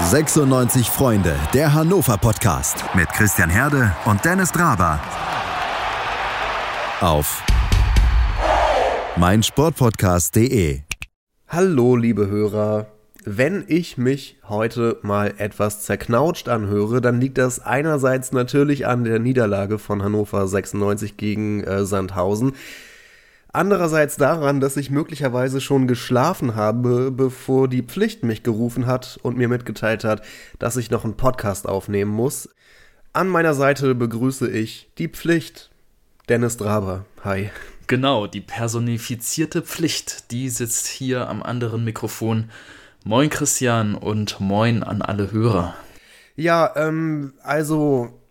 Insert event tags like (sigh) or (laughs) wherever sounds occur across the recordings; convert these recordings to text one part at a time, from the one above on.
96 Freunde, der Hannover Podcast mit Christian Herde und Dennis Draber. Auf meinsportpodcast.de. Hallo, liebe Hörer. Wenn ich mich heute mal etwas zerknautscht anhöre, dann liegt das einerseits natürlich an der Niederlage von Hannover 96 gegen äh, Sandhausen. Andererseits daran, dass ich möglicherweise schon geschlafen habe, bevor die Pflicht mich gerufen hat und mir mitgeteilt hat, dass ich noch einen Podcast aufnehmen muss. An meiner Seite begrüße ich die Pflicht. Dennis Draber. Hi. Genau, die personifizierte Pflicht, die sitzt hier am anderen Mikrofon. Moin Christian und moin an alle Hörer. Ja, ähm, also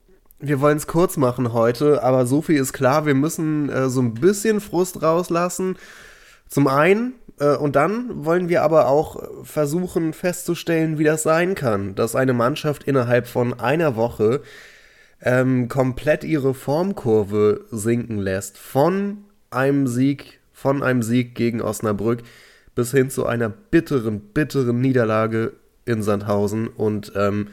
wir wollen es kurz machen heute, aber so viel ist klar, wir müssen äh, so ein bisschen Frust rauslassen. Zum einen, äh, und dann wollen wir aber auch versuchen festzustellen, wie das sein kann, dass eine Mannschaft innerhalb von einer Woche ähm, komplett ihre Formkurve sinken lässt. Von einem Sieg, von einem Sieg gegen Osnabrück bis hin zu einer bitteren, bitteren Niederlage in Sandhausen und ähm,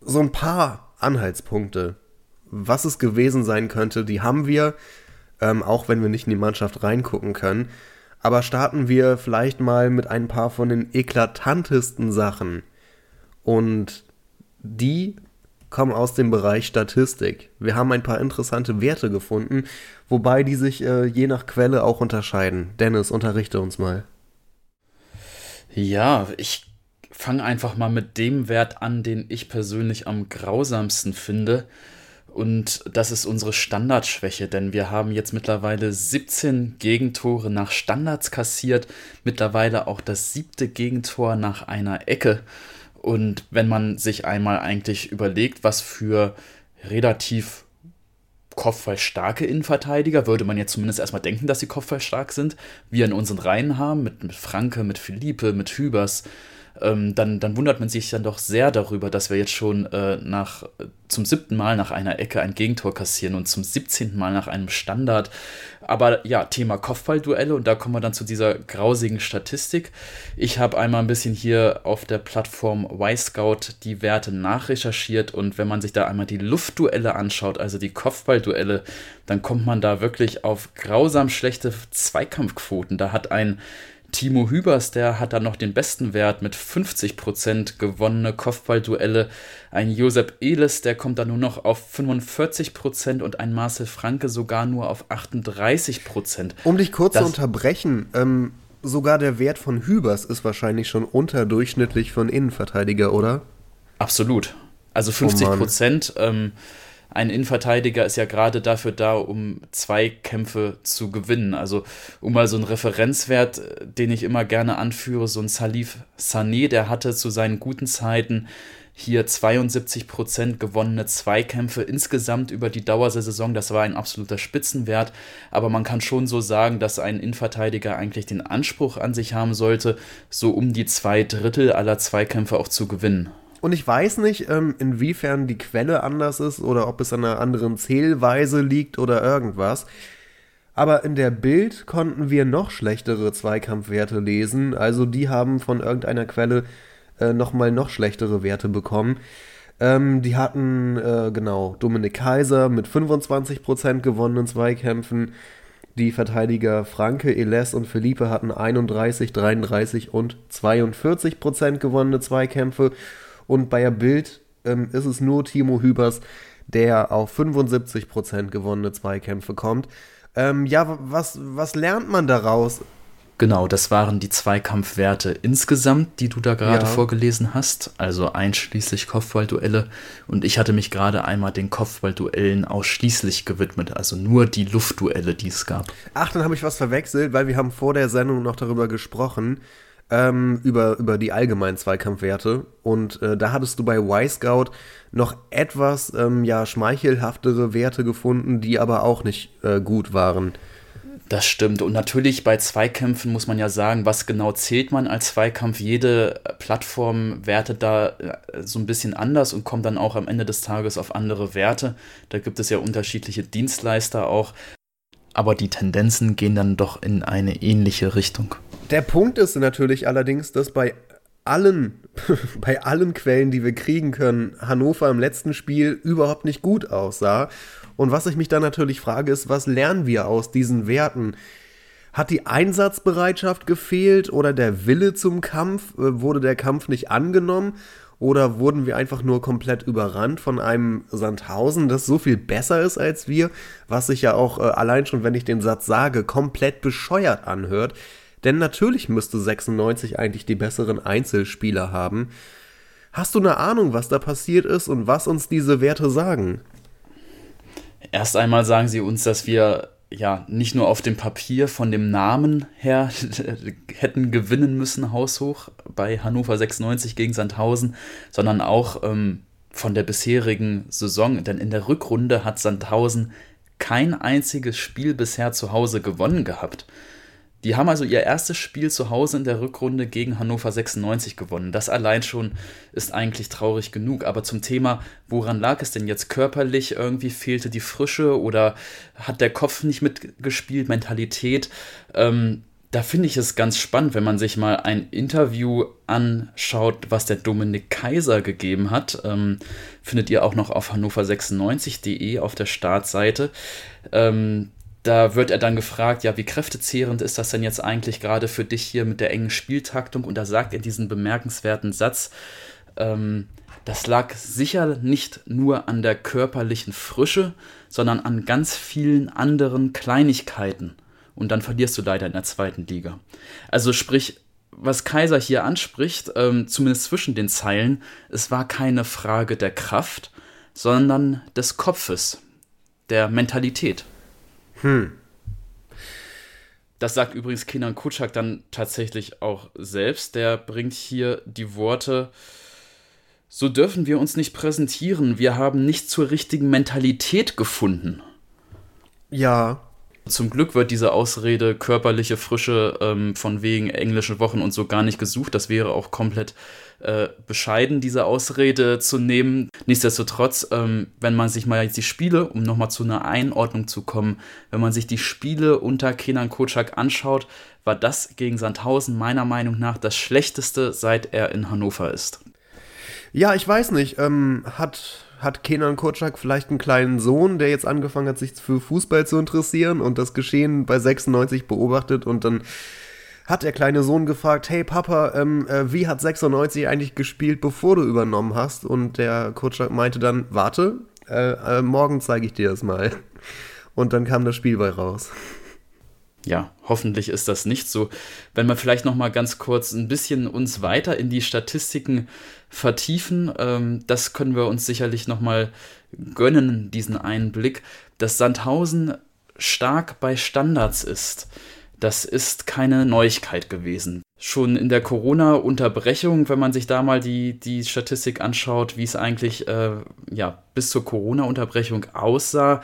so ein paar Anhaltspunkte, was es gewesen sein könnte, die haben wir, ähm, auch wenn wir nicht in die Mannschaft reingucken können. Aber starten wir vielleicht mal mit ein paar von den eklatantesten Sachen. Und die kommen aus dem Bereich Statistik. Wir haben ein paar interessante Werte gefunden, wobei die sich äh, je nach Quelle auch unterscheiden. Dennis, unterrichte uns mal. Ja, ich fange einfach mal mit dem Wert an, den ich persönlich am grausamsten finde. Und das ist unsere Standardschwäche, denn wir haben jetzt mittlerweile 17 Gegentore nach Standards kassiert, mittlerweile auch das siebte Gegentor nach einer Ecke. Und wenn man sich einmal eigentlich überlegt, was für relativ kopfballstarke Innenverteidiger, würde man jetzt zumindest erstmal denken, dass sie kopfballstark sind, wir in unseren Reihen haben, mit, mit Franke, mit Philippe, mit Hübers, ähm, dann, dann wundert man sich dann doch sehr darüber, dass wir jetzt schon äh, nach, zum siebten Mal nach einer Ecke ein Gegentor kassieren und zum 17. Mal nach einem Standard. Aber ja, Thema Kopfballduelle und da kommen wir dann zu dieser grausigen Statistik. Ich habe einmal ein bisschen hier auf der Plattform Y-Scout die Werte nachrecherchiert und wenn man sich da einmal die Luftduelle anschaut, also die Kopfballduelle, dann kommt man da wirklich auf grausam schlechte Zweikampfquoten. Da hat ein Timo Hübers, der hat dann noch den besten Wert mit 50% gewonnene Kopfballduelle. Ein Josep Elis, der kommt dann nur noch auf 45% und ein Marcel Franke sogar nur auf 38%. Um dich kurz das zu unterbrechen, ähm, sogar der Wert von Hübers ist wahrscheinlich schon unterdurchschnittlich einen Innenverteidiger, oder? Absolut. Also 50 oh Prozent. Ähm, ein Innenverteidiger ist ja gerade dafür da, um Zweikämpfe zu gewinnen. Also um mal so einen Referenzwert, äh, den ich immer gerne anführe, so ein Salif Sané, der hatte zu seinen guten Zeiten hier 72 Prozent gewonnene Zweikämpfe insgesamt über die Dauer der Saison. Das war ein absoluter Spitzenwert. Aber man kann schon so sagen, dass ein Innenverteidiger eigentlich den Anspruch an sich haben sollte, so um die zwei Drittel aller Zweikämpfe auch zu gewinnen. Und ich weiß nicht, ähm, inwiefern die Quelle anders ist oder ob es an einer anderen Zählweise liegt oder irgendwas. Aber in der Bild konnten wir noch schlechtere Zweikampfwerte lesen. Also die haben von irgendeiner Quelle äh, nochmal noch schlechtere Werte bekommen. Ähm, die hatten, äh, genau, Dominik Kaiser mit 25% gewonnenen Zweikämpfen. Die Verteidiger Franke, Eles und Felipe hatten 31, 33 und 42% gewonnene Zweikämpfe. Und bei der Bild ähm, ist es nur Timo Hübers, der auf 75% gewonnene Zweikämpfe kommt. Ähm, ja, was, was lernt man daraus? Genau, das waren die Zweikampfwerte insgesamt, die du da gerade ja. vorgelesen hast, also einschließlich Kopfballduelle. Und ich hatte mich gerade einmal den Kopfballduellen ausschließlich gewidmet, also nur die Luftduelle, die es gab. Ach, dann habe ich was verwechselt, weil wir haben vor der Sendung noch darüber gesprochen, ähm, über, über die allgemeinen Zweikampfwerte. Und äh, da hattest du bei Y-Scout noch etwas ähm, ja, schmeichelhaftere Werte gefunden, die aber auch nicht äh, gut waren. Das stimmt. Und natürlich bei Zweikämpfen muss man ja sagen, was genau zählt man als Zweikampf. Jede Plattform wertet da äh, so ein bisschen anders und kommt dann auch am Ende des Tages auf andere Werte. Da gibt es ja unterschiedliche Dienstleister auch. Aber die Tendenzen gehen dann doch in eine ähnliche Richtung. Der Punkt ist natürlich allerdings, dass bei allen, (laughs) bei allen Quellen, die wir kriegen können, Hannover im letzten Spiel überhaupt nicht gut aussah. Und was ich mich dann natürlich frage, ist, was lernen wir aus diesen Werten? Hat die Einsatzbereitschaft gefehlt oder der Wille zum Kampf? Äh, wurde der Kampf nicht angenommen? Oder wurden wir einfach nur komplett überrannt von einem Sandhausen, das so viel besser ist als wir, was sich ja auch äh, allein schon, wenn ich den Satz sage, komplett bescheuert anhört? Denn natürlich müsste 96 eigentlich die besseren Einzelspieler haben. Hast du eine Ahnung, was da passiert ist und was uns diese Werte sagen? Erst einmal sagen sie uns, dass wir ja nicht nur auf dem Papier von dem Namen her (laughs) hätten gewinnen müssen, haushoch bei Hannover 96 gegen Sandhausen, sondern auch ähm, von der bisherigen Saison. Denn in der Rückrunde hat Sandhausen kein einziges Spiel bisher zu Hause gewonnen gehabt. Die haben also ihr erstes Spiel zu Hause in der Rückrunde gegen Hannover 96 gewonnen. Das allein schon ist eigentlich traurig genug. Aber zum Thema, woran lag es denn jetzt körperlich? Irgendwie fehlte die Frische oder hat der Kopf nicht mitgespielt, Mentalität? Ähm, da finde ich es ganz spannend, wenn man sich mal ein Interview anschaut, was der Dominik Kaiser gegeben hat. Ähm, findet ihr auch noch auf hannover96.de auf der Startseite. Ähm, da wird er dann gefragt, ja, wie kräftezehrend ist das denn jetzt eigentlich gerade für dich hier mit der engen Spieltaktung? Und da sagt er diesen bemerkenswerten Satz, ähm, das lag sicher nicht nur an der körperlichen Frische, sondern an ganz vielen anderen Kleinigkeiten. Und dann verlierst du leider in der zweiten Liga. Also sprich, was Kaiser hier anspricht, ähm, zumindest zwischen den Zeilen, es war keine Frage der Kraft, sondern des Kopfes, der Mentalität. Hm. Das sagt übrigens Kenan Kutschak dann tatsächlich auch selbst. Der bringt hier die Worte, so dürfen wir uns nicht präsentieren. Wir haben nicht zur richtigen Mentalität gefunden. Ja, zum Glück wird diese Ausrede körperliche Frische ähm, von wegen englischen Wochen und so gar nicht gesucht. Das wäre auch komplett äh, bescheiden, diese Ausrede zu nehmen. Nichtsdestotrotz, ähm, wenn man sich mal jetzt die Spiele, um nochmal zu einer Einordnung zu kommen, wenn man sich die Spiele unter Kenan Kocak anschaut, war das gegen Sandhausen meiner Meinung nach das schlechteste, seit er in Hannover ist. Ja, ich weiß nicht. Ähm, hat hat Kenan Kotschak vielleicht einen kleinen Sohn, der jetzt angefangen hat, sich für Fußball zu interessieren und das Geschehen bei 96 beobachtet und dann hat der kleine Sohn gefragt, hey Papa, ähm, äh, wie hat 96 eigentlich gespielt, bevor du übernommen hast? Und der Kotschak meinte dann, warte, äh, äh, morgen zeige ich dir das mal. Und dann kam das Spiel bei raus ja, hoffentlich ist das nicht so. Wenn wir vielleicht noch mal ganz kurz ein bisschen uns weiter in die Statistiken vertiefen, ähm, das können wir uns sicherlich noch mal gönnen, diesen Einblick, dass Sandhausen stark bei Standards ist. Das ist keine Neuigkeit gewesen. Schon in der Corona-Unterbrechung, wenn man sich da mal die, die Statistik anschaut, wie es eigentlich äh, ja, bis zur Corona-Unterbrechung aussah,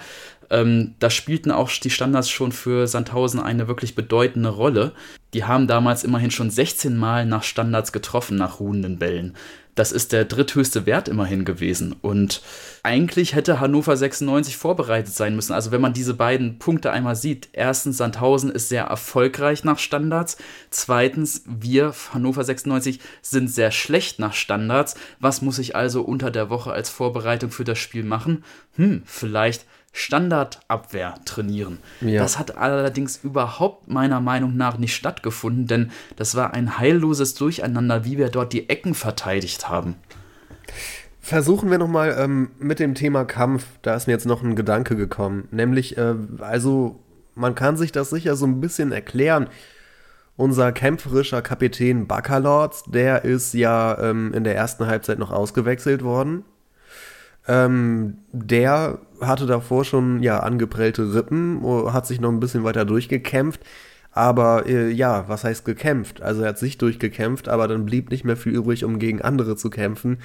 ähm, da spielten auch die Standards schon für Sandhausen eine wirklich bedeutende Rolle. Die haben damals immerhin schon 16 Mal nach Standards getroffen, nach ruhenden Bällen. Das ist der dritthöchste Wert immerhin gewesen. Und eigentlich hätte Hannover 96 vorbereitet sein müssen. Also wenn man diese beiden Punkte einmal sieht. Erstens, Sandhausen ist sehr erfolgreich nach Standards. Zweitens, wir, Hannover 96, sind sehr schlecht nach Standards. Was muss ich also unter der Woche als Vorbereitung für das Spiel machen? Hm, vielleicht Standardabwehr trainieren. Ja. Das hat allerdings überhaupt meiner Meinung nach nicht stattgefunden, denn das war ein heilloses Durcheinander, wie wir dort die Ecken verteidigt haben. Versuchen wir nochmal ähm, mit dem Thema Kampf, da ist mir jetzt noch ein Gedanke gekommen, nämlich, äh, also man kann sich das sicher so ein bisschen erklären. Unser kämpferischer Kapitän Baccalords, der ist ja ähm, in der ersten Halbzeit noch ausgewechselt worden ähm, der hatte davor schon ja angeprellte Rippen, hat sich noch ein bisschen weiter durchgekämpft. Aber äh, ja, was heißt gekämpft? Also er hat sich durchgekämpft, aber dann blieb nicht mehr viel übrig, um gegen andere zu kämpfen.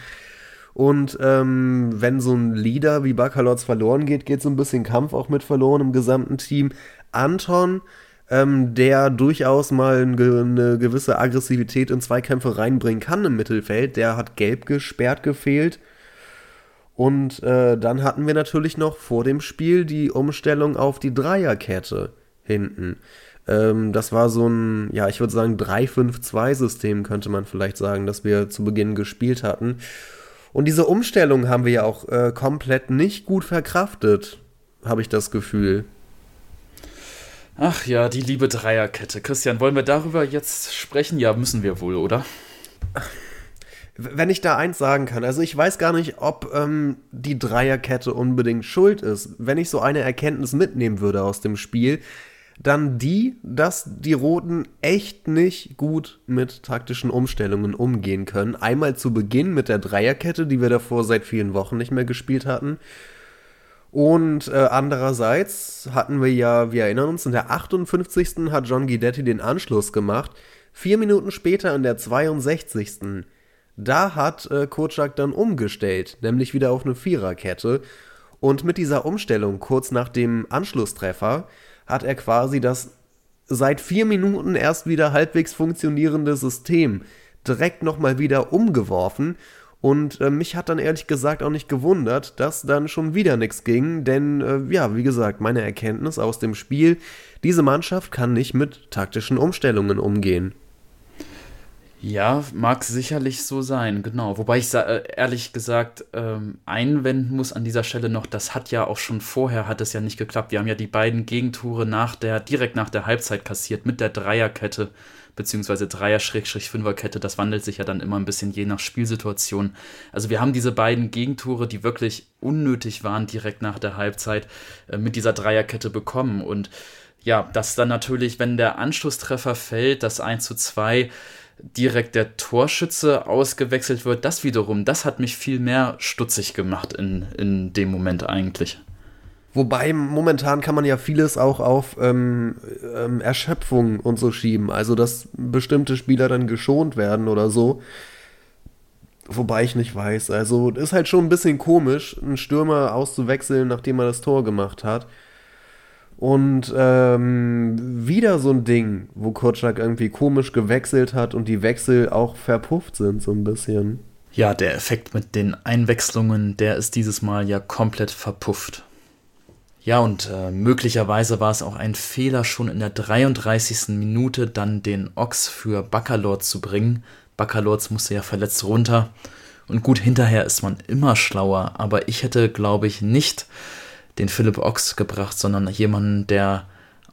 Und ähm, wenn so ein Leader wie Bakalotz verloren geht, geht so ein bisschen Kampf auch mit verloren im gesamten Team. Anton, ähm, der durchaus mal eine gewisse Aggressivität in Zweikämpfe reinbringen kann im Mittelfeld, der hat gelb gesperrt gefehlt. Und äh, dann hatten wir natürlich noch vor dem Spiel die Umstellung auf die Dreierkette hinten. Ähm, das war so ein, ja, ich würde sagen 3-5-2-System, könnte man vielleicht sagen, das wir zu Beginn gespielt hatten. Und diese Umstellung haben wir ja auch äh, komplett nicht gut verkraftet, habe ich das Gefühl. Ach ja, die liebe Dreierkette. Christian, wollen wir darüber jetzt sprechen? Ja, müssen wir wohl, oder? (laughs) Wenn ich da eins sagen kann, also ich weiß gar nicht, ob ähm, die Dreierkette unbedingt schuld ist. Wenn ich so eine Erkenntnis mitnehmen würde aus dem Spiel, dann die, dass die Roten echt nicht gut mit taktischen Umstellungen umgehen können. Einmal zu Beginn mit der Dreierkette, die wir davor seit vielen Wochen nicht mehr gespielt hatten. Und äh, andererseits hatten wir ja, wir erinnern uns, in der 58. hat John Guidetti den Anschluss gemacht. Vier Minuten später in der 62. Da hat äh, Kocak dann umgestellt, nämlich wieder auf eine Viererkette. Und mit dieser Umstellung kurz nach dem Anschlusstreffer hat er quasi das seit vier Minuten erst wieder halbwegs funktionierende System direkt nochmal wieder umgeworfen. Und äh, mich hat dann ehrlich gesagt auch nicht gewundert, dass dann schon wieder nichts ging, denn äh, ja, wie gesagt, meine Erkenntnis aus dem Spiel, diese Mannschaft kann nicht mit taktischen Umstellungen umgehen. Ja, mag sicherlich so sein, genau. Wobei ich äh, ehrlich gesagt ähm, einwenden muss an dieser Stelle noch, das hat ja auch schon vorher, hat es ja nicht geklappt. Wir haben ja die beiden Gegentore nach der, direkt nach der Halbzeit kassiert mit der Dreierkette, beziehungsweise Dreier-Fünferkette. Das wandelt sich ja dann immer ein bisschen je nach Spielsituation. Also wir haben diese beiden Gegentore, die wirklich unnötig waren, direkt nach der Halbzeit äh, mit dieser Dreierkette bekommen. Und ja, dass dann natürlich, wenn der Anschlusstreffer fällt, das 1 zu 2, direkt der Torschütze ausgewechselt wird, das wiederum, das hat mich viel mehr stutzig gemacht in, in dem Moment eigentlich. Wobei momentan kann man ja vieles auch auf ähm, ähm, Erschöpfung und so schieben. Also, dass bestimmte Spieler dann geschont werden oder so. Wobei ich nicht weiß. Also, ist halt schon ein bisschen komisch, einen Stürmer auszuwechseln, nachdem er das Tor gemacht hat. Und ähm, wieder so ein Ding, wo Kotschak irgendwie komisch gewechselt hat und die Wechsel auch verpufft sind, so ein bisschen. Ja, der Effekt mit den Einwechslungen, der ist dieses Mal ja komplett verpufft. Ja, und äh, möglicherweise war es auch ein Fehler, schon in der 33. Minute dann den Ochs für Baccalord zu bringen. Baccalords musste ja verletzt runter. Und gut, hinterher ist man immer schlauer, aber ich hätte, glaube ich, nicht den Philipp Ochs gebracht, sondern jemanden, der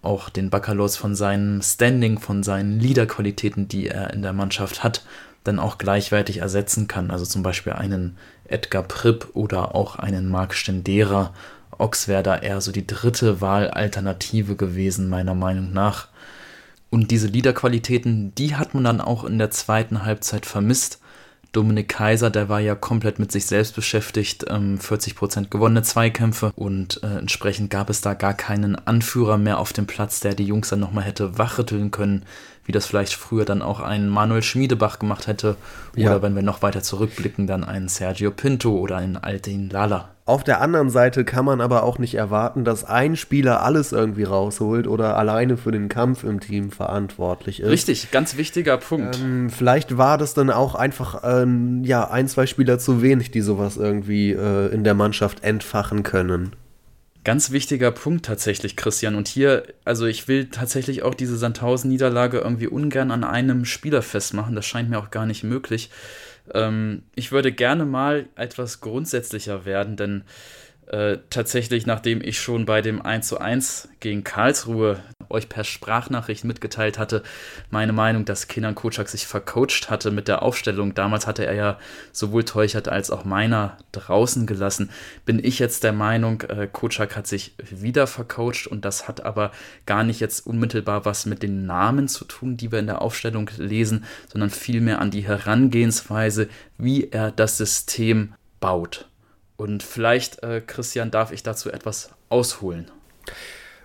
auch den Bacalors von seinem Standing, von seinen Leaderqualitäten, die er in der Mannschaft hat, dann auch gleichwertig ersetzen kann. Also zum Beispiel einen Edgar Pripp oder auch einen Marc Stendera. Ochs wäre da eher so die dritte Wahlalternative gewesen, meiner Meinung nach. Und diese Leaderqualitäten, die hat man dann auch in der zweiten Halbzeit vermisst. Dominik Kaiser, der war ja komplett mit sich selbst beschäftigt, ähm, 40% gewonnene Zweikämpfe und äh, entsprechend gab es da gar keinen Anführer mehr auf dem Platz, der die Jungs dann nochmal hätte wachrütteln können, wie das vielleicht früher dann auch ein Manuel Schmiedebach gemacht hätte oder ja. wenn wir noch weiter zurückblicken, dann einen Sergio Pinto oder einen Altin Lala. Auf der anderen Seite kann man aber auch nicht erwarten, dass ein Spieler alles irgendwie rausholt oder alleine für den Kampf im Team verantwortlich ist. Richtig, ganz wichtiger Punkt. Ähm, vielleicht war das dann auch einfach ähm, ja, ein, zwei Spieler zu wenig, die sowas irgendwie äh, in der Mannschaft entfachen können. Ganz wichtiger Punkt tatsächlich, Christian. Und hier, also ich will tatsächlich auch diese Sandhausen-Niederlage irgendwie ungern an einem Spieler festmachen. Das scheint mir auch gar nicht möglich. Ähm, ich würde gerne mal etwas grundsätzlicher werden, denn äh, tatsächlich, nachdem ich schon bei dem 1 zu 1 gegen Karlsruhe euch per Sprachnachricht mitgeteilt hatte, meine Meinung, dass Kenan Kocak sich vercoacht hatte mit der Aufstellung. Damals hatte er ja sowohl Teuchert als auch Meiner draußen gelassen. Bin ich jetzt der Meinung, äh, Kocak hat sich wieder vercoacht und das hat aber gar nicht jetzt unmittelbar was mit den Namen zu tun, die wir in der Aufstellung lesen, sondern vielmehr an die Herangehensweise, wie er das System baut. Und vielleicht, äh, Christian, darf ich dazu etwas ausholen.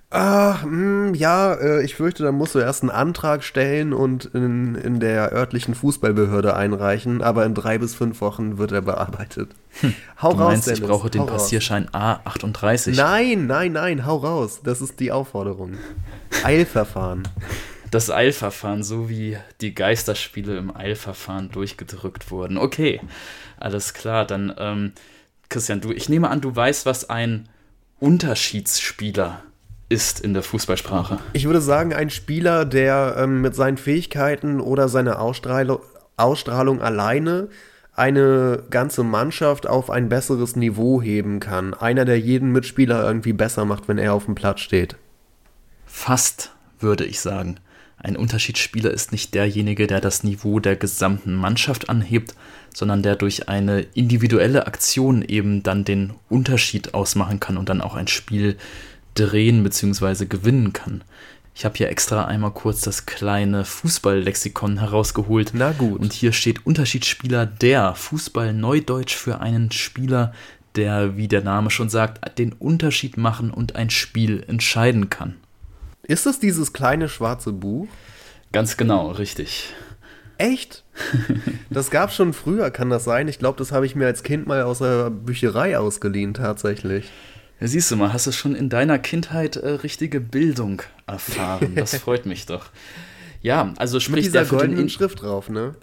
Ah, mh, hm, ja, äh, ich fürchte, da musst du erst einen Antrag stellen und in, in der örtlichen Fußballbehörde einreichen, aber in drei bis fünf Wochen wird er bearbeitet. Hm. Hau du raus, meinst, Dennis, ich brauche den Passierschein A38? Nein, nein, nein, hau raus. Das ist die Aufforderung. Eilverfahren. Das Eilverfahren, so wie die Geisterspiele im Eilverfahren durchgedrückt wurden. Okay, alles klar, dann ähm, Christian, du, ich nehme an, du weißt, was ein Unterschiedsspieler ist in der Fußballsprache? Ich würde sagen, ein Spieler, der ähm, mit seinen Fähigkeiten oder seiner Ausstrahlung, Ausstrahlung alleine eine ganze Mannschaft auf ein besseres Niveau heben kann. Einer, der jeden Mitspieler irgendwie besser macht, wenn er auf dem Platz steht. Fast, würde ich sagen. Ein Unterschiedsspieler ist nicht derjenige, der das Niveau der gesamten Mannschaft anhebt, sondern der durch eine individuelle Aktion eben dann den Unterschied ausmachen kann und dann auch ein Spiel drehen bzw. gewinnen kann. Ich habe hier extra einmal kurz das kleine Fußballlexikon herausgeholt. Na gut. Und hier steht Unterschiedsspieler der Fußball Neudeutsch für einen Spieler, der, wie der Name schon sagt, den Unterschied machen und ein Spiel entscheiden kann. Ist das dieses kleine schwarze Buch? Ganz genau, richtig. Echt? (laughs) Das gab schon früher, kann das sein? Ich glaube, das habe ich mir als Kind mal aus der Bücherei ausgeliehen, tatsächlich. Ja, siehst du mal, hast du schon in deiner Kindheit äh, richtige Bildung erfahren. Das (laughs) freut mich doch. Ja, also sprich Mit dieser der goldenen Schrift drauf, ne?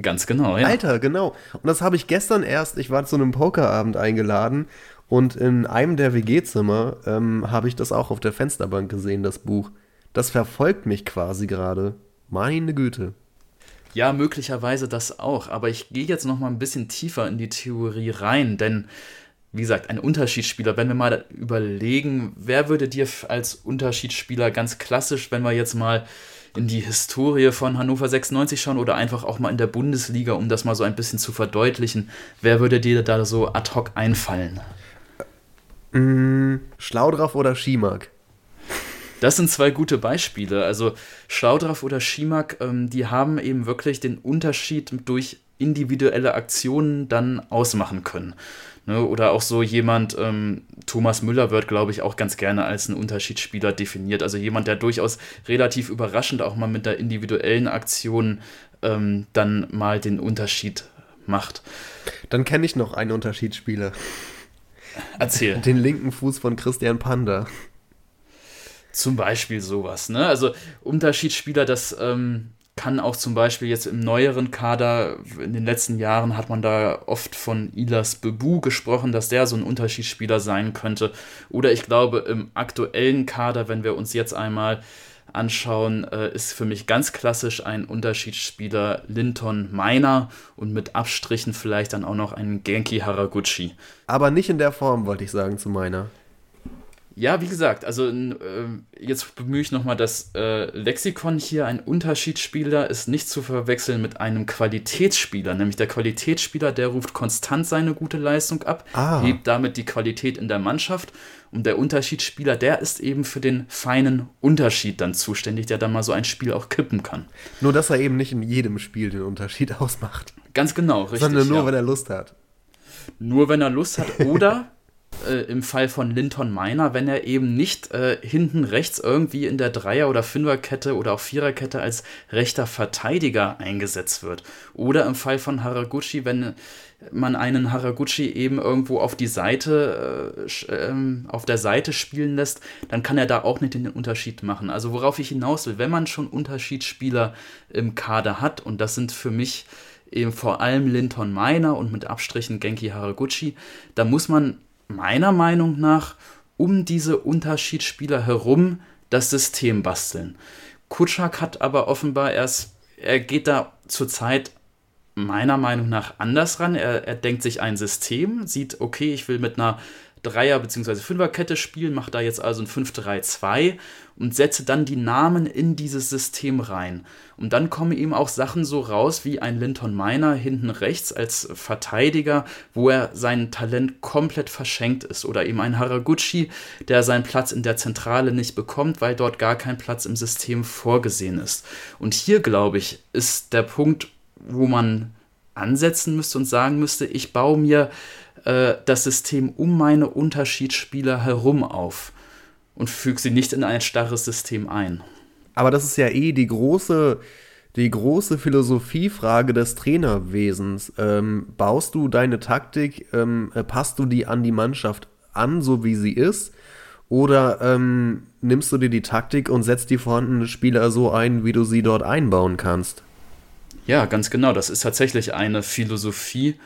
Ganz genau, ja. Alter, genau. Und das habe ich gestern erst, ich war zu einem Pokerabend eingeladen und in einem der WG-Zimmer ähm, habe ich das auch auf der Fensterbank gesehen, das Buch. Das verfolgt mich quasi gerade. Meine Güte. Ja, möglicherweise das auch. Aber ich gehe jetzt noch mal ein bisschen tiefer in die Theorie rein, denn wie gesagt, ein Unterschiedsspieler, wenn wir mal überlegen, wer würde dir als Unterschiedsspieler ganz klassisch, wenn wir jetzt mal in die Historie von Hannover 96 schauen oder einfach auch mal in der Bundesliga, um das mal so ein bisschen zu verdeutlichen, wer würde dir da so ad hoc einfallen? Mm, Schlaudraff oder Schimak? Das sind zwei gute Beispiele. Also Schlaudraff oder Schimak, ähm, die haben eben wirklich den Unterschied durch individuelle Aktionen dann ausmachen können. Ne? Oder auch so jemand, ähm, Thomas Müller wird, glaube ich, auch ganz gerne als ein Unterschiedsspieler definiert. Also jemand, der durchaus relativ überraschend auch mal mit der individuellen Aktion ähm, dann mal den Unterschied macht. Dann kenne ich noch einen Unterschiedsspieler. Erzähl. (laughs) Den linken Fuß von Christian Panda. Zum Beispiel sowas, ne? Also Unterschiedsspieler, das ähm, kann auch zum Beispiel jetzt im neueren Kader, in den letzten Jahren hat man da oft von Ilas Bebu gesprochen, dass der so ein Unterschiedsspieler sein könnte. Oder ich glaube, im aktuellen Kader, wenn wir uns jetzt einmal anschauen, äh, ist für mich ganz klassisch ein Unterschiedsspieler Linton Meiner und mit Abstrichen vielleicht dann auch noch ein Genki Haraguchi. Aber nicht in der Form, wollte ich sagen, zu meiner. Ja, wie gesagt, also äh, jetzt bemühe ich nochmal das äh, Lexikon hier. Ein Unterschiedsspieler ist nicht zu verwechseln mit einem Qualitätsspieler. Nämlich der Qualitätsspieler, der ruft konstant seine gute Leistung ab, Ah. hebt damit die Qualität in der Mannschaft. Und der Unterschiedsspieler, der ist eben für den feinen Unterschied dann zuständig, der dann mal so ein Spiel auch kippen kann. Nur, dass er eben nicht in jedem Spiel den Unterschied (laughs) ausmacht. Ganz genau, richtig. sondern nur, ja. wenn er Lust hat. Nur wenn er Lust hat oder (laughs) äh, im Fall von Linton Miner, wenn er eben nicht äh, hinten rechts irgendwie in der Dreier- oder Fünferkette oder auch Viererkette als rechter Verteidiger eingesetzt wird. Oder im Fall von Haraguchi, wenn man einen Haraguchi eben irgendwo auf die Seite, äh, ähm, auf der Seite spielen lässt, dann kann er da auch nicht den Unterschied machen. Also worauf ich hinaus will, wenn man schon Unterschiedsspieler im Kader hat, und das sind für mich eben vor allem Linton Miner und mit Abstrichen Genki Haraguchi, da muss man meiner Meinung nach um diese Unterschiedsspieler herum das System basteln. Kutschak hat aber offenbar erst, er geht da zurzeit meiner Meinung nach anders ran. Er, er denkt sich ein System, sieht, okay, ich will mit einer Dreier- bzw. Fünferkette spielen, mache da jetzt also ein 5-3-2 und setze dann die Namen in dieses System rein. Und dann kommen ihm auch Sachen so raus wie ein Linton Miner hinten rechts als Verteidiger, wo er sein Talent komplett verschenkt ist. Oder eben ein Haraguchi, der seinen Platz in der Zentrale nicht bekommt, weil dort gar kein Platz im System vorgesehen ist. Und hier, glaube ich, ist der Punkt, wo man ansetzen müsste und sagen müsste, ich baue mir äh, das System um meine Unterschiedsspieler herum auf und füge sie nicht in ein starres System ein. Aber das ist ja eh die große, die große Philosophiefrage des Trainerwesens. Ähm, baust du deine Taktik, ähm, äh, passt du die an die Mannschaft an, so wie sie ist? Oder ähm, nimmst du dir die Taktik und setzt die vorhandenen Spieler so ein, wie du sie dort einbauen kannst? Ja, ganz genau. Das ist tatsächlich eine Philosophie,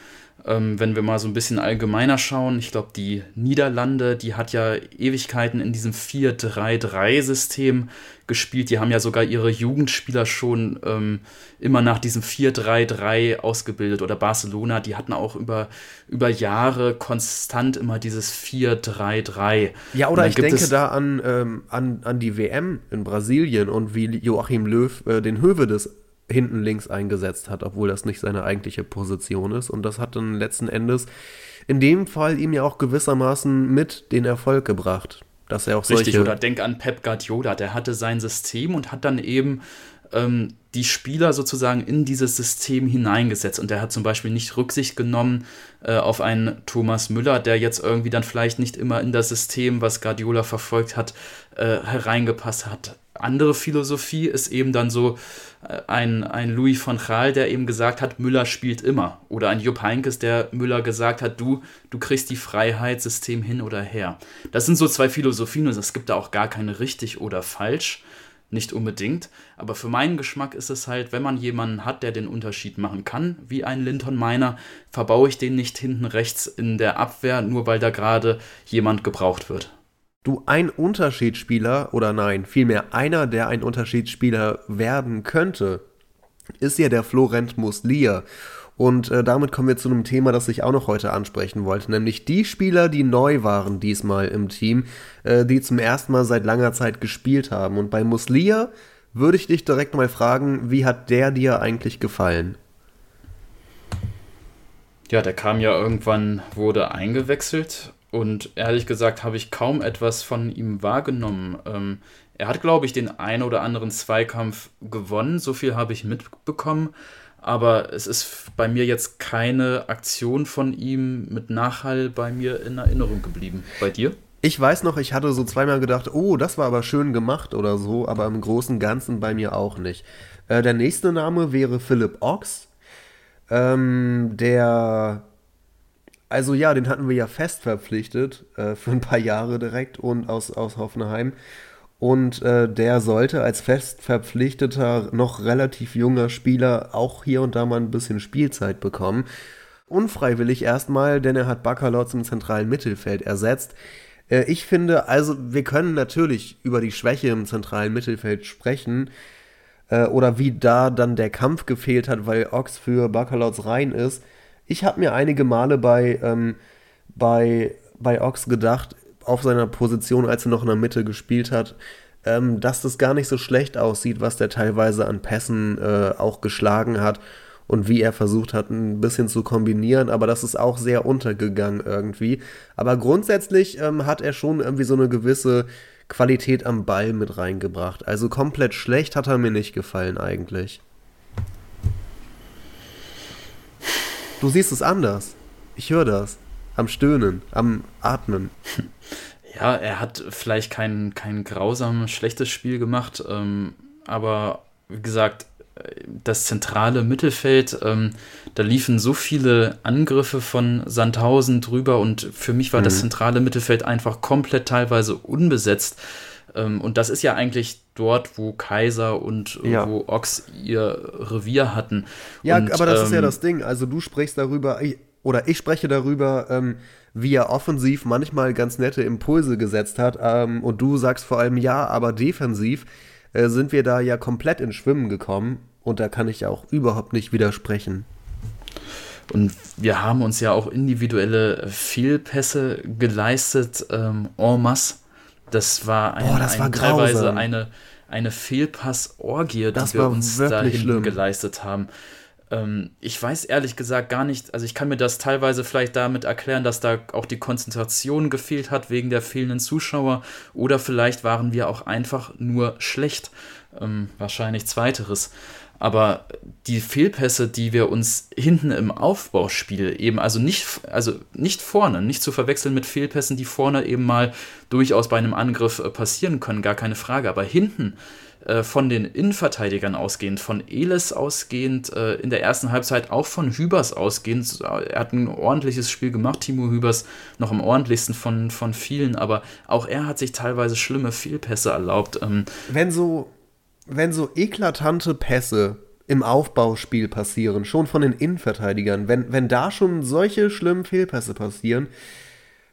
ähm, wenn wir mal so ein bisschen allgemeiner schauen, ich glaube, die Niederlande, die hat ja Ewigkeiten in diesem 4-3-3-System gespielt. Die haben ja sogar ihre Jugendspieler schon ähm, immer nach diesem 4-3-3 ausgebildet. Oder Barcelona, die hatten auch über, über Jahre konstant immer dieses 4-3-3. Ja, oder ich denke da an, ähm, an, an die WM in Brasilien und wie Joachim Löw äh, den Höwe des hinten links eingesetzt hat, obwohl das nicht seine eigentliche Position ist. Und das hat dann letzten Endes in dem Fall ihm ja auch gewissermaßen mit den Erfolg gebracht. Dass er auch solche Richtig, oder denk an Pep Guardiola, der hatte sein System und hat dann eben ähm, die Spieler sozusagen in dieses System hineingesetzt. Und der hat zum Beispiel nicht Rücksicht genommen äh, auf einen Thomas Müller, der jetzt irgendwie dann vielleicht nicht immer in das System, was Guardiola verfolgt hat, äh, hereingepasst hat. Andere Philosophie ist eben dann so, ein, ein Louis von Gaal, der eben gesagt hat, Müller spielt immer. Oder ein Jupp Heinkes, der Müller gesagt hat, du, du kriegst die Freiheit, System hin oder her. Das sind so zwei Philosophien und es gibt da auch gar keine richtig oder falsch. Nicht unbedingt. Aber für meinen Geschmack ist es halt, wenn man jemanden hat, der den Unterschied machen kann, wie ein Linton Miner, verbaue ich den nicht hinten rechts in der Abwehr, nur weil da gerade jemand gebraucht wird. Du ein Unterschiedsspieler oder nein, vielmehr einer, der ein Unterschiedsspieler werden könnte, ist ja der Florent Muslia. Und äh, damit kommen wir zu einem Thema, das ich auch noch heute ansprechen wollte, nämlich die Spieler, die neu waren diesmal im Team, äh, die zum ersten Mal seit langer Zeit gespielt haben. Und bei Muslia würde ich dich direkt mal fragen, wie hat der dir eigentlich gefallen? Ja, der kam ja irgendwann, wurde eingewechselt und ehrlich gesagt habe ich kaum etwas von ihm wahrgenommen. Ähm, er hat, glaube ich, den einen oder anderen Zweikampf gewonnen, so viel habe ich mitbekommen. Aber es ist bei mir jetzt keine Aktion von ihm mit Nachhall bei mir in Erinnerung geblieben. Bei dir? Ich weiß noch, ich hatte so zweimal gedacht, oh, das war aber schön gemacht oder so, aber im Großen und Ganzen bei mir auch nicht. Äh, der nächste Name wäre Philipp Ochs. Ähm, der also ja, den hatten wir ja fest verpflichtet äh, für ein paar Jahre direkt und aus, aus Hoffenheim. Und äh, der sollte als fest verpflichteter, noch relativ junger Spieler auch hier und da mal ein bisschen Spielzeit bekommen. Unfreiwillig erstmal, denn er hat Baccalords im zentralen Mittelfeld ersetzt. Äh, ich finde, also wir können natürlich über die Schwäche im zentralen Mittelfeld sprechen. Äh, oder wie da dann der Kampf gefehlt hat, weil Ox für Baccalords rein ist. Ich habe mir einige Male bei, ähm, bei, bei Ox gedacht, auf seiner Position, als er noch in der Mitte gespielt hat, ähm, dass das gar nicht so schlecht aussieht, was der teilweise an Pässen äh, auch geschlagen hat und wie er versucht hat, ein bisschen zu kombinieren, aber das ist auch sehr untergegangen irgendwie. Aber grundsätzlich ähm, hat er schon irgendwie so eine gewisse Qualität am Ball mit reingebracht. Also komplett schlecht hat er mir nicht gefallen eigentlich. Du siehst es anders. Ich höre das. Am Stöhnen, am Atmen. (laughs) Ja, er hat vielleicht kein, kein grausam schlechtes Spiel gemacht, ähm, aber wie gesagt, das zentrale Mittelfeld, ähm, da liefen so viele Angriffe von Sandhausen drüber und für mich war mhm. das zentrale Mittelfeld einfach komplett teilweise unbesetzt. Ähm, und das ist ja eigentlich dort, wo Kaiser und ja. wo Ox ihr Revier hatten. Ja, und, aber das ähm, ist ja ähm, das Ding. Also du sprichst darüber, oder ich spreche darüber, ähm, wie er offensiv manchmal ganz nette Impulse gesetzt hat. Ähm, und du sagst vor allem ja, aber defensiv äh, sind wir da ja komplett ins Schwimmen gekommen. Und da kann ich ja auch überhaupt nicht widersprechen. Und wir haben uns ja auch individuelle Fehlpässe geleistet, ähm, en masse. Das war, ein, Boah, das ein, war teilweise eine, eine Fehlpassorgie, die wir uns da hinten geleistet haben. Ähm, ich weiß ehrlich gesagt gar nicht, also ich kann mir das teilweise vielleicht damit erklären, dass da auch die Konzentration gefehlt hat wegen der fehlenden Zuschauer oder vielleicht waren wir auch einfach nur schlecht. Ähm, wahrscheinlich zweiteres. Aber die Fehlpässe, die wir uns hinten im Aufbauspiel eben, also nicht, also nicht vorne, nicht zu verwechseln mit Fehlpässen, die vorne eben mal durchaus bei einem Angriff äh, passieren können, gar keine Frage. Aber hinten äh, von den Innenverteidigern ausgehend, von Eles ausgehend, äh, in der ersten Halbzeit auch von Hübers ausgehend. Er hat ein ordentliches Spiel gemacht, Timo Hübers, noch am ordentlichsten von, von vielen, aber auch er hat sich teilweise schlimme Fehlpässe erlaubt. Ähm, Wenn so wenn so eklatante Pässe im Aufbauspiel passieren, schon von den Innenverteidigern. Wenn, wenn da schon solche schlimmen Fehlpässe passieren,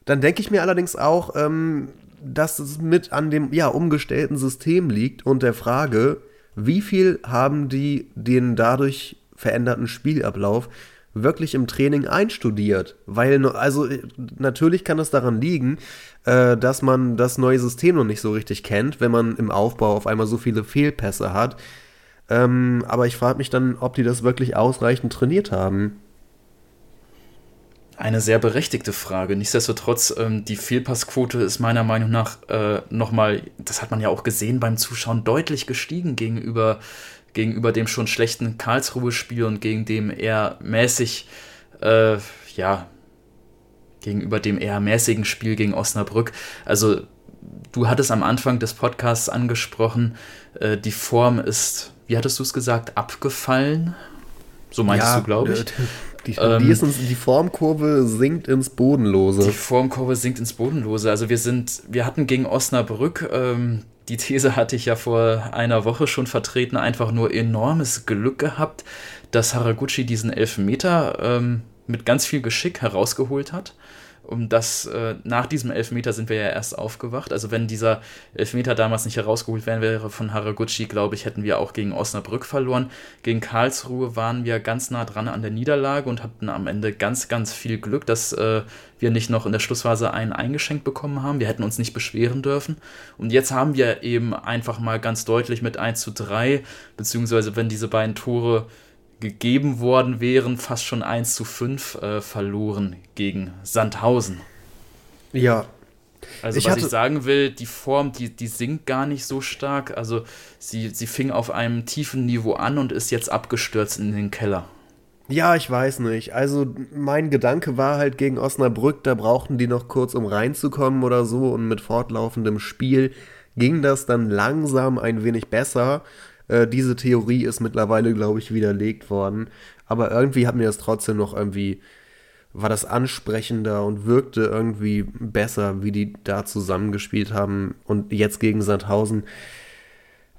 dann denke ich mir allerdings auch, ähm, dass es mit an dem ja, umgestellten System liegt und der Frage, wie viel haben die den dadurch veränderten Spielablauf wirklich im Training einstudiert. Weil, also natürlich kann es daran liegen, äh, dass man das neue System noch nicht so richtig kennt, wenn man im Aufbau auf einmal so viele Fehlpässe hat. Ähm, aber ich frage mich dann, ob die das wirklich ausreichend trainiert haben. Eine sehr berechtigte Frage. Nichtsdestotrotz, ähm, die Fehlpassquote ist meiner Meinung nach äh, nochmal, das hat man ja auch gesehen beim Zuschauen, deutlich gestiegen gegenüber gegenüber dem schon schlechten Karlsruhe-Spiel und gegen dem eher mäßig, äh, ja, gegenüber dem eher mäßigen Spiel gegen Osnabrück. Also, du hattest am Anfang des Podcasts angesprochen, äh, die Form ist, wie hattest du es gesagt, abgefallen? So meintest ja, du, glaube ich. Die, ähm, die, uns, die, Formkurve sinkt ins Bodenlose. Die Formkurve sinkt ins Bodenlose. Also wir sind, wir hatten gegen Osnabrück ähm, die These hatte ich ja vor einer Woche schon vertreten, einfach nur enormes Glück gehabt, dass Haraguchi diesen Elfmeter ähm, mit ganz viel Geschick herausgeholt hat um das, äh, nach diesem Elfmeter sind wir ja erst aufgewacht. Also wenn dieser Elfmeter damals nicht herausgeholt werden wäre von Haraguchi, glaube ich, hätten wir auch gegen Osnabrück verloren. Gegen Karlsruhe waren wir ganz nah dran an der Niederlage und hatten am Ende ganz, ganz viel Glück, dass äh, wir nicht noch in der Schlussphase einen eingeschenkt bekommen haben. Wir hätten uns nicht beschweren dürfen. Und jetzt haben wir eben einfach mal ganz deutlich mit 1 zu 3, beziehungsweise wenn diese beiden Tore gegeben worden wären, fast schon 1 zu 5 äh, verloren gegen Sandhausen. Ja. Also ich was ich sagen will, die Form, die, die sinkt gar nicht so stark. Also sie, sie fing auf einem tiefen Niveau an und ist jetzt abgestürzt in den Keller. Ja, ich weiß nicht. Also mein Gedanke war halt gegen Osnabrück, da brauchten die noch kurz, um reinzukommen oder so. Und mit fortlaufendem Spiel ging das dann langsam ein wenig besser. Äh, diese Theorie ist mittlerweile, glaube ich, widerlegt worden. Aber irgendwie hat mir das trotzdem noch irgendwie, war das ansprechender und wirkte irgendwie besser, wie die da zusammengespielt haben. Und jetzt gegen Sandhausen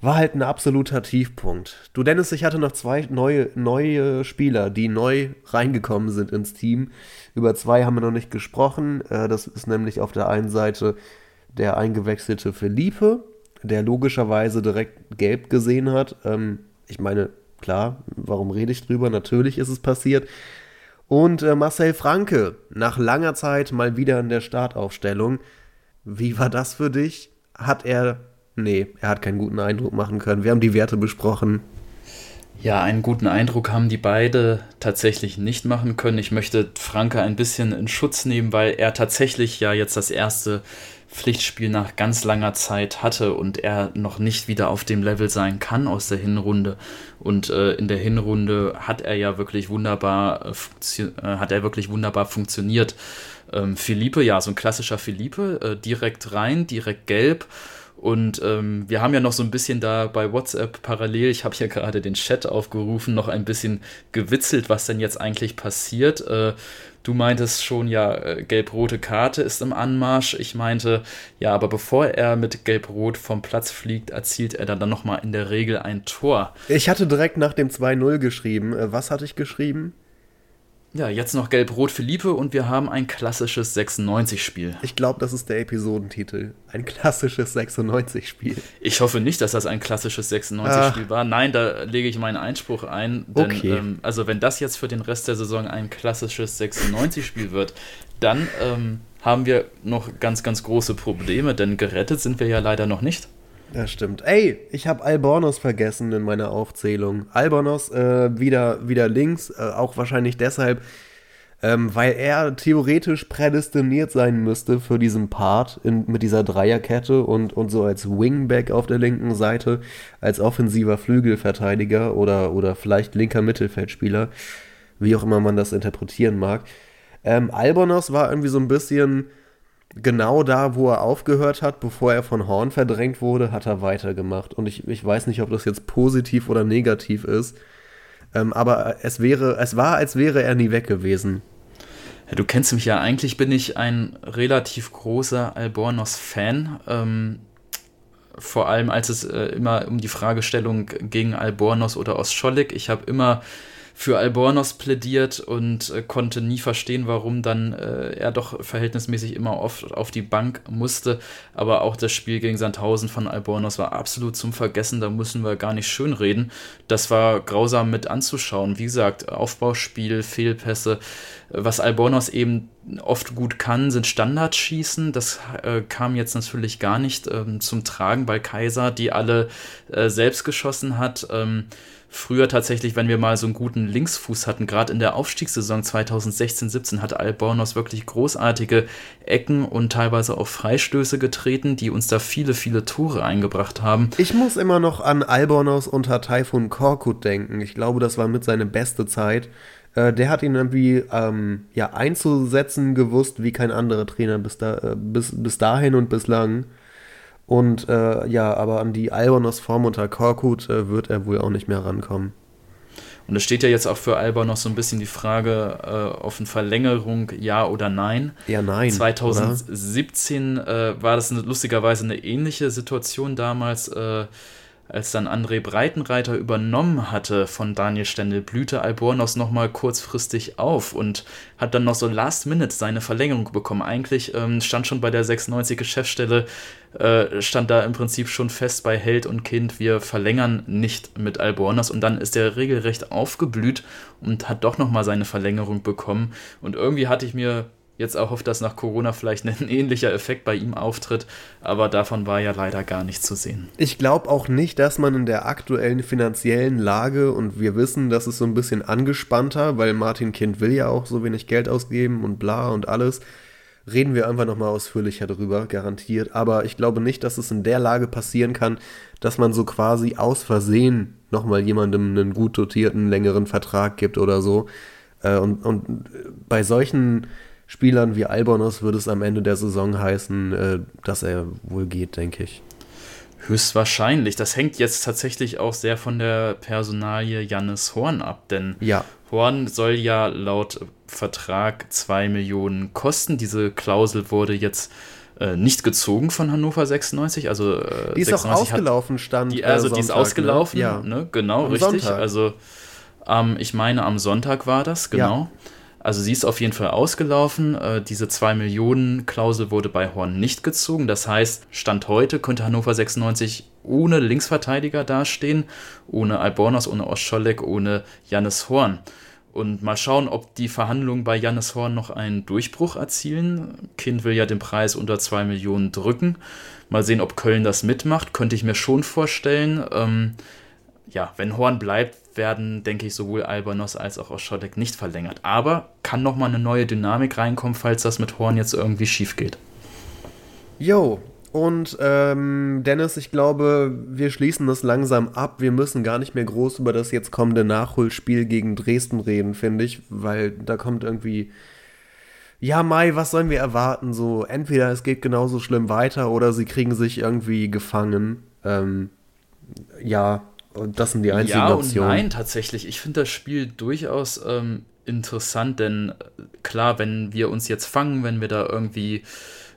war halt ein absoluter Tiefpunkt. Du Dennis, ich hatte noch zwei neue, neue Spieler, die neu reingekommen sind ins Team. Über zwei haben wir noch nicht gesprochen. Äh, das ist nämlich auf der einen Seite der eingewechselte Felipe der logischerweise direkt gelb gesehen hat. Ähm, ich meine, klar, warum rede ich drüber? Natürlich ist es passiert. Und äh, Marcel Franke, nach langer Zeit mal wieder in der Startaufstellung. Wie war das für dich? Hat er. Nee, er hat keinen guten Eindruck machen können. Wir haben die Werte besprochen. Ja, einen guten Eindruck haben die beide tatsächlich nicht machen können. Ich möchte Franke ein bisschen in Schutz nehmen, weil er tatsächlich ja jetzt das erste Pflichtspiel nach ganz langer Zeit hatte und er noch nicht wieder auf dem Level sein kann aus der Hinrunde. Und äh, in der Hinrunde hat er ja wirklich wunderbar, äh, äh hat er wirklich wunderbar funktioniert. Ähm, Philippe, ja, so ein klassischer Philippe, äh, direkt rein, direkt gelb. Und ähm, wir haben ja noch so ein bisschen da bei WhatsApp parallel, ich habe hier gerade den Chat aufgerufen, noch ein bisschen gewitzelt, was denn jetzt eigentlich passiert. Äh, Du meintest schon, ja, äh, gelb-rote Karte ist im Anmarsch. Ich meinte, ja, aber bevor er mit gelb-rot vom Platz fliegt, erzielt er dann, dann nochmal in der Regel ein Tor. Ich hatte direkt nach dem 2-0 geschrieben. Äh, was hatte ich geschrieben? Ja, jetzt noch Gelb-Rot Philippe und wir haben ein klassisches 96-Spiel. Ich glaube, das ist der Episodentitel. Ein klassisches 96-Spiel. Ich hoffe nicht, dass das ein klassisches 96-Spiel war. Nein, da lege ich meinen Einspruch ein. Denn, okay. Ähm, also, wenn das jetzt für den Rest der Saison ein klassisches 96-Spiel wird, dann ähm, haben wir noch ganz, ganz große Probleme, denn gerettet sind wir ja leider noch nicht. Das stimmt. Ey, ich habe Albornoz vergessen in meiner Aufzählung. Albornoz äh, wieder, wieder links, äh, auch wahrscheinlich deshalb, ähm, weil er theoretisch prädestiniert sein müsste für diesen Part in, mit dieser Dreierkette und, und so als Wingback auf der linken Seite, als offensiver Flügelverteidiger oder, oder vielleicht linker Mittelfeldspieler, wie auch immer man das interpretieren mag. Ähm, Albornoz war irgendwie so ein bisschen genau da, wo er aufgehört hat, bevor er von Horn verdrängt wurde, hat er weitergemacht. Und ich, ich weiß nicht, ob das jetzt positiv oder negativ ist. Ähm, aber es wäre, es war, als wäre er nie weg gewesen. Ja, du kennst mich ja, eigentlich bin ich ein relativ großer Albornoz-Fan. Ähm, vor allem als es äh, immer um die Fragestellung gegen Albornoz oder Ostschollig. Ich habe immer für Albornoz plädiert und äh, konnte nie verstehen, warum dann äh, er doch verhältnismäßig immer oft auf die Bank musste. Aber auch das Spiel gegen Sandhausen von Albornoz war absolut zum Vergessen. Da müssen wir gar nicht schönreden. Das war grausam mit anzuschauen. Wie gesagt, Aufbauspiel, Fehlpässe. Was Albornoz eben oft gut kann, sind Standardschießen. Das äh, kam jetzt natürlich gar nicht ähm, zum Tragen bei Kaiser, die alle äh, selbst geschossen hat. Ähm, früher tatsächlich, wenn wir mal so einen guten Linksfuß hatten, gerade in der Aufstiegssaison 2016-17 hat Albornoz wirklich großartige Ecken und teilweise auch Freistöße getreten, die uns da viele, viele Tore eingebracht haben. Ich muss immer noch an Albornoz unter Taifun Korkut denken. Ich glaube, das war mit seine beste Zeit. Äh, der hat ihn irgendwie ähm, ja, einzusetzen gewusst, wie kein anderer Trainer bis, da, äh, bis, bis dahin und bislang. Und äh, ja, aber an die Albonos Form unter Korkut äh, wird er wohl auch nicht mehr rankommen. Und es steht ja jetzt auch für Alba noch so ein bisschen die Frage äh, auf eine Verlängerung, ja oder nein. Ja, nein. 2017 äh, war das eine, lustigerweise eine ähnliche Situation damals. Äh, als dann André Breitenreiter übernommen hatte von Daniel Stendel, blühte Albornoz nochmal kurzfristig auf und hat dann noch so last minute seine Verlängerung bekommen. Eigentlich ähm, stand schon bei der 96 Geschäftsstelle, äh, stand da im Prinzip schon fest bei Held und Kind, wir verlängern nicht mit Albornoz und dann ist er regelrecht aufgeblüht und hat doch nochmal seine Verlängerung bekommen. Und irgendwie hatte ich mir jetzt auch hofft, dass nach Corona vielleicht ein (laughs) ähnlicher Effekt bei ihm auftritt, aber davon war ja leider gar nichts zu sehen. Ich glaube auch nicht, dass man in der aktuellen finanziellen Lage und wir wissen, das ist so ein bisschen angespannter, weil Martin Kind will ja auch so wenig Geld ausgeben und bla und alles. Reden wir einfach nochmal ausführlicher drüber, garantiert. Aber ich glaube nicht, dass es in der Lage passieren kann, dass man so quasi aus Versehen nochmal jemandem einen gut dotierten, längeren Vertrag gibt oder so. Äh, und, und bei solchen Spielern wie Albonos würde es am Ende der Saison heißen, äh, dass er wohl geht, denke ich. Höchstwahrscheinlich. Das hängt jetzt tatsächlich auch sehr von der Personalie Jannis Horn ab, denn ja. Horn soll ja laut Vertrag 2 Millionen kosten. Diese Klausel wurde jetzt äh, nicht gezogen von Hannover 96. Also, äh, die ist auch ausgelaufen, hat, stand. Die, also, Sonntag, die ist ausgelaufen, ne? Ja. Ne? genau, am richtig. Sonntag. Also, ähm, ich meine, am Sonntag war das, genau. Ja. Also sie ist auf jeden Fall ausgelaufen. Äh, diese 2 Millionen Klausel wurde bei Horn nicht gezogen. Das heißt, Stand heute könnte Hannover 96 ohne Linksverteidiger dastehen, ohne Albornoz, ohne Oscholek, ohne Jannis Horn. Und mal schauen, ob die Verhandlungen bei Jannis Horn noch einen Durchbruch erzielen. Kind will ja den Preis unter 2 Millionen drücken. Mal sehen, ob Köln das mitmacht. Könnte ich mir schon vorstellen. Ähm, ja, wenn Horn bleibt, werden, denke ich, sowohl Albanos als auch Oschodek nicht verlängert. Aber kann nochmal eine neue Dynamik reinkommen, falls das mit Horn jetzt irgendwie schief geht. Jo, und ähm, Dennis, ich glaube, wir schließen das langsam ab. Wir müssen gar nicht mehr groß über das jetzt kommende Nachholspiel gegen Dresden reden, finde ich, weil da kommt irgendwie. Ja, Mai, was sollen wir erwarten? So, entweder es geht genauso schlimm weiter oder sie kriegen sich irgendwie gefangen. Ähm, ja, und das sind die einzigen ja Optionen. Und nein, tatsächlich. Ich finde das Spiel durchaus ähm, interessant, denn äh, klar, wenn wir uns jetzt fangen, wenn wir da irgendwie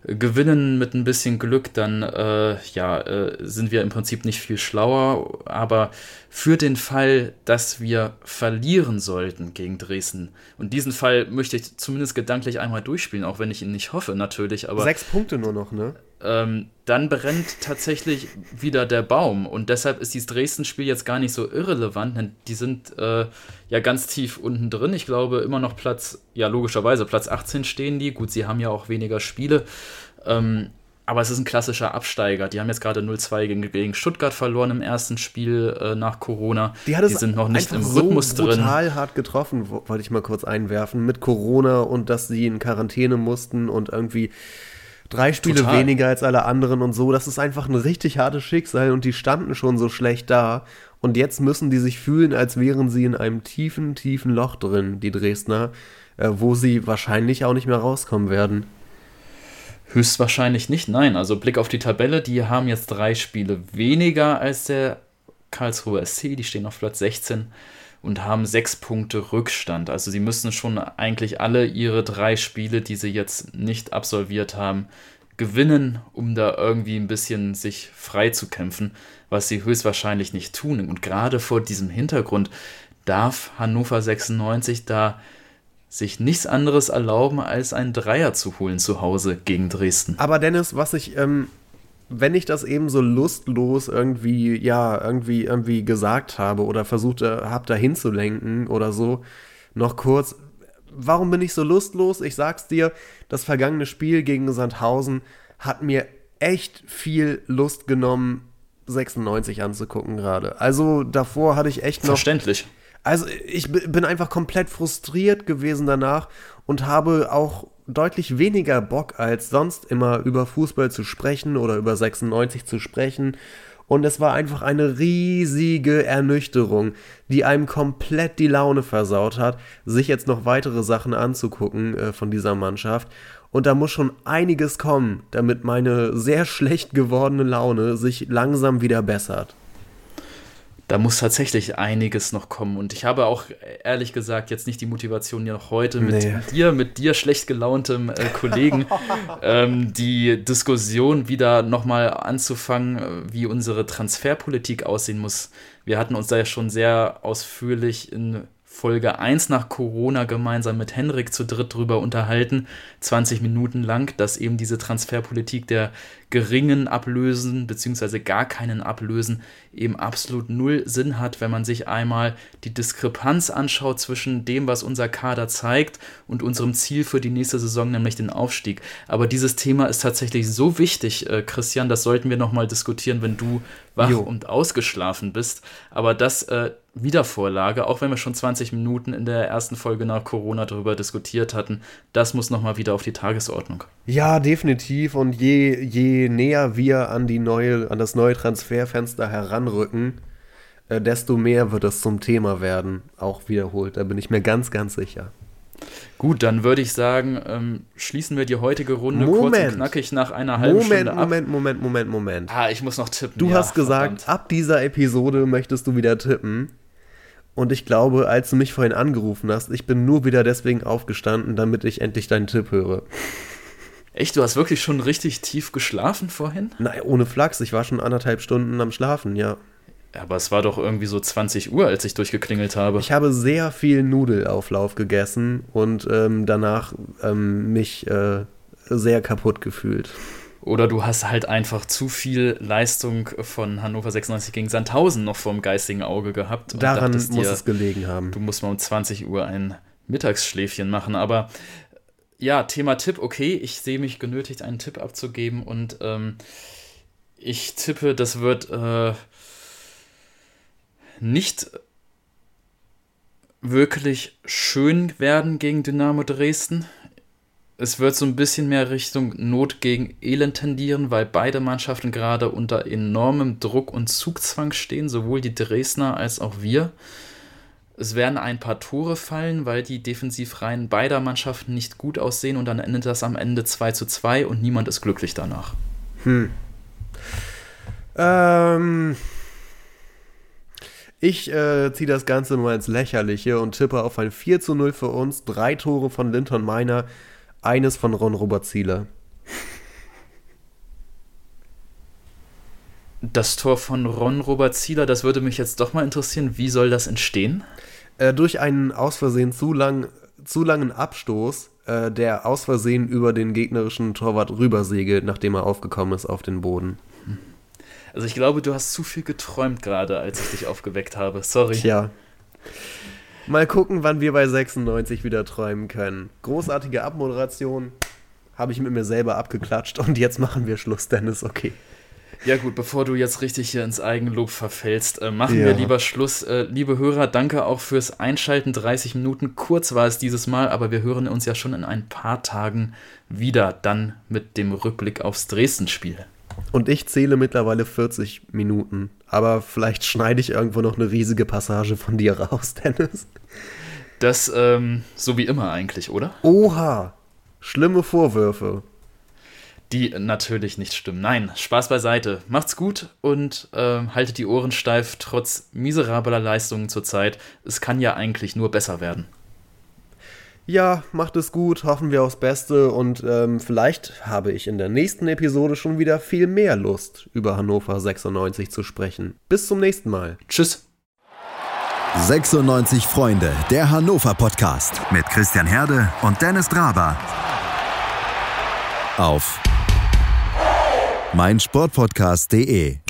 äh, gewinnen mit ein bisschen Glück, dann äh, ja, äh, sind wir im Prinzip nicht viel schlauer. Aber für den Fall, dass wir verlieren sollten gegen Dresden, und diesen Fall möchte ich zumindest gedanklich einmal durchspielen, auch wenn ich ihn nicht hoffe, natürlich. Aber sechs Punkte nur noch, ne? ähm, dann brennt tatsächlich wieder der Baum. Und deshalb ist dieses Dresden-Spiel jetzt gar nicht so irrelevant, denn die sind äh, ja ganz tief unten drin. Ich glaube, immer noch Platz, ja, logischerweise Platz 18 stehen die. Gut, sie haben ja auch weniger Spiele. Ähm, aber es ist ein klassischer Absteiger. Die haben jetzt gerade 0-2 gegen, gegen, Stuttgart verloren im ersten Spiel äh, nach Corona. Die, die sind noch nicht im Rhythmus so drin. total hart getroffen, wollte ich mal kurz einwerfen, mit Corona und dass sie in Quarantäne mussten und irgendwie drei Spiele Total. weniger als alle anderen und so. Das ist einfach ein richtig hartes Schicksal und die standen schon so schlecht da. Und jetzt müssen die sich fühlen, als wären sie in einem tiefen, tiefen Loch drin, die Dresdner, äh, wo sie wahrscheinlich auch nicht mehr rauskommen werden. Höchstwahrscheinlich nicht, nein. Also Blick auf die Tabelle, die haben jetzt drei Spiele weniger als der Karlsruher SC, die stehen auf Platz 16 und haben sechs Punkte Rückstand. Also sie müssen schon eigentlich alle ihre drei Spiele, die sie jetzt nicht absolviert haben, gewinnen, um da irgendwie ein bisschen sich frei zu kämpfen, was sie höchstwahrscheinlich nicht tun. Und gerade vor diesem Hintergrund darf Hannover 96 da sich nichts anderes erlauben, als einen Dreier zu holen zu Hause gegen Dresden. Aber Dennis, was ich, ähm, wenn ich das eben so lustlos irgendwie, ja, irgendwie, irgendwie gesagt habe oder versucht habe, da hinzulenken oder so, noch kurz, warum bin ich so lustlos? Ich sag's dir, das vergangene Spiel gegen Sandhausen hat mir echt viel Lust genommen, 96 anzugucken gerade. Also davor hatte ich echt noch. Verständlich. Also ich bin einfach komplett frustriert gewesen danach und habe auch deutlich weniger Bock als sonst immer über Fußball zu sprechen oder über 96 zu sprechen. Und es war einfach eine riesige Ernüchterung, die einem komplett die Laune versaut hat, sich jetzt noch weitere Sachen anzugucken äh, von dieser Mannschaft. Und da muss schon einiges kommen, damit meine sehr (laughs) schlecht gewordene Laune sich langsam wieder bessert da muss tatsächlich einiges noch kommen. Und ich habe auch ehrlich gesagt jetzt nicht die Motivation, ja noch heute mit nee. dir, mit dir schlecht gelauntem äh, Kollegen, (laughs) ähm, die Diskussion wieder nochmal anzufangen, äh, wie unsere Transferpolitik aussehen muss. Wir hatten uns da ja schon sehr ausführlich in Folge 1 nach Corona gemeinsam mit Henrik zu dritt drüber unterhalten, 20 Minuten lang, dass eben diese Transferpolitik der geringen Ablösen beziehungsweise gar keinen Ablösen eben absolut null Sinn hat, wenn man sich einmal die Diskrepanz anschaut zwischen dem, was unser Kader zeigt und unserem Ziel für die nächste Saison, nämlich den Aufstieg. Aber dieses Thema ist tatsächlich so wichtig, äh, Christian, das sollten wir nochmal diskutieren, wenn du wach jo. und ausgeschlafen bist. Aber das äh, Wiedervorlage, auch wenn wir schon 20 Minuten in der ersten Folge nach Corona darüber diskutiert hatten, das muss nochmal wieder auf die Tagesordnung. Ja, definitiv. Und je, je näher wir an, die neue, an das neue Transferfenster heranrücken, äh, desto mehr wird es zum Thema werden. Auch wiederholt. Da bin ich mir ganz, ganz sicher. Gut, dann würde ich sagen, ähm, schließen wir die heutige Runde Moment. kurz und knackig nach einer halben Moment, Stunde ab. Moment, Moment, Moment, Moment. Ah, ich muss noch tippen. Du ja, hast gesagt, verdammt. ab dieser Episode möchtest du wieder tippen. Und ich glaube, als du mich vorhin angerufen hast, ich bin nur wieder deswegen aufgestanden, damit ich endlich deinen Tipp höre. Echt, du hast wirklich schon richtig tief geschlafen vorhin? Nein, ohne Flachs. Ich war schon anderthalb Stunden am Schlafen, ja. Aber es war doch irgendwie so 20 Uhr, als ich durchgeklingelt habe. Ich habe sehr viel Nudelauflauf gegessen und ähm, danach ähm, mich äh, sehr kaputt gefühlt. Oder du hast halt einfach zu viel Leistung von Hannover 96 gegen Sandhausen noch vorm geistigen Auge gehabt. Daran muss dir, es gelegen haben. Du musst mal um 20 Uhr ein Mittagsschläfchen machen. Aber ja, Thema Tipp, okay, ich sehe mich genötigt, einen Tipp abzugeben und ähm, ich tippe, das wird äh, nicht wirklich schön werden gegen Dynamo Dresden es wird so ein bisschen mehr Richtung Not gegen Elend tendieren, weil beide Mannschaften gerade unter enormem Druck und Zugzwang stehen, sowohl die Dresdner als auch wir. Es werden ein paar Tore fallen, weil die Defensivreihen beider Mannschaften nicht gut aussehen und dann endet das am Ende 2 zu 2 und niemand ist glücklich danach. Hm. Ähm. Ich äh, ziehe das Ganze nur ins Lächerliche und tippe auf ein 4 zu 0 für uns. Drei Tore von Linton Meiner, eines von Ron Robert Zieler. Das Tor von Ron Robert Zieler, das würde mich jetzt doch mal interessieren. Wie soll das entstehen? Äh, durch einen aus Versehen zu, lang, zu langen Abstoß, äh, der aus Versehen über den gegnerischen Torwart rübersegelt, nachdem er aufgekommen ist auf den Boden. Also ich glaube, du hast zu viel geträumt gerade, als ich dich aufgeweckt habe. Sorry. Tja. Mal gucken, wann wir bei 96 wieder träumen können. Großartige Abmoderation. Habe ich mit mir selber abgeklatscht und jetzt machen wir Schluss, Dennis, okay. Ja gut, bevor du jetzt richtig hier ins Eigenlob verfällst, äh, machen ja. wir lieber Schluss. Äh, liebe Hörer, danke auch fürs Einschalten. 30 Minuten, kurz war es dieses Mal, aber wir hören uns ja schon in ein paar Tagen wieder, dann mit dem Rückblick aufs Dresden-Spiel. Und ich zähle mittlerweile 40 Minuten. Aber vielleicht schneide ich irgendwo noch eine riesige Passage von dir raus, (laughs) Dennis. Das, ähm, so wie immer eigentlich, oder? Oha! Schlimme Vorwürfe. Die natürlich nicht stimmen. Nein, Spaß beiseite. Macht's gut und äh, haltet die Ohren steif, trotz miserabler Leistungen zurzeit. Es kann ja eigentlich nur besser werden. Ja, macht es gut, hoffen wir aufs Beste und ähm, vielleicht habe ich in der nächsten Episode schon wieder viel mehr Lust, über Hannover 96 zu sprechen. Bis zum nächsten Mal. Tschüss. 96 Freunde, der Hannover Podcast mit Christian Herde und Dennis Draber. Auf meinsportpodcast.de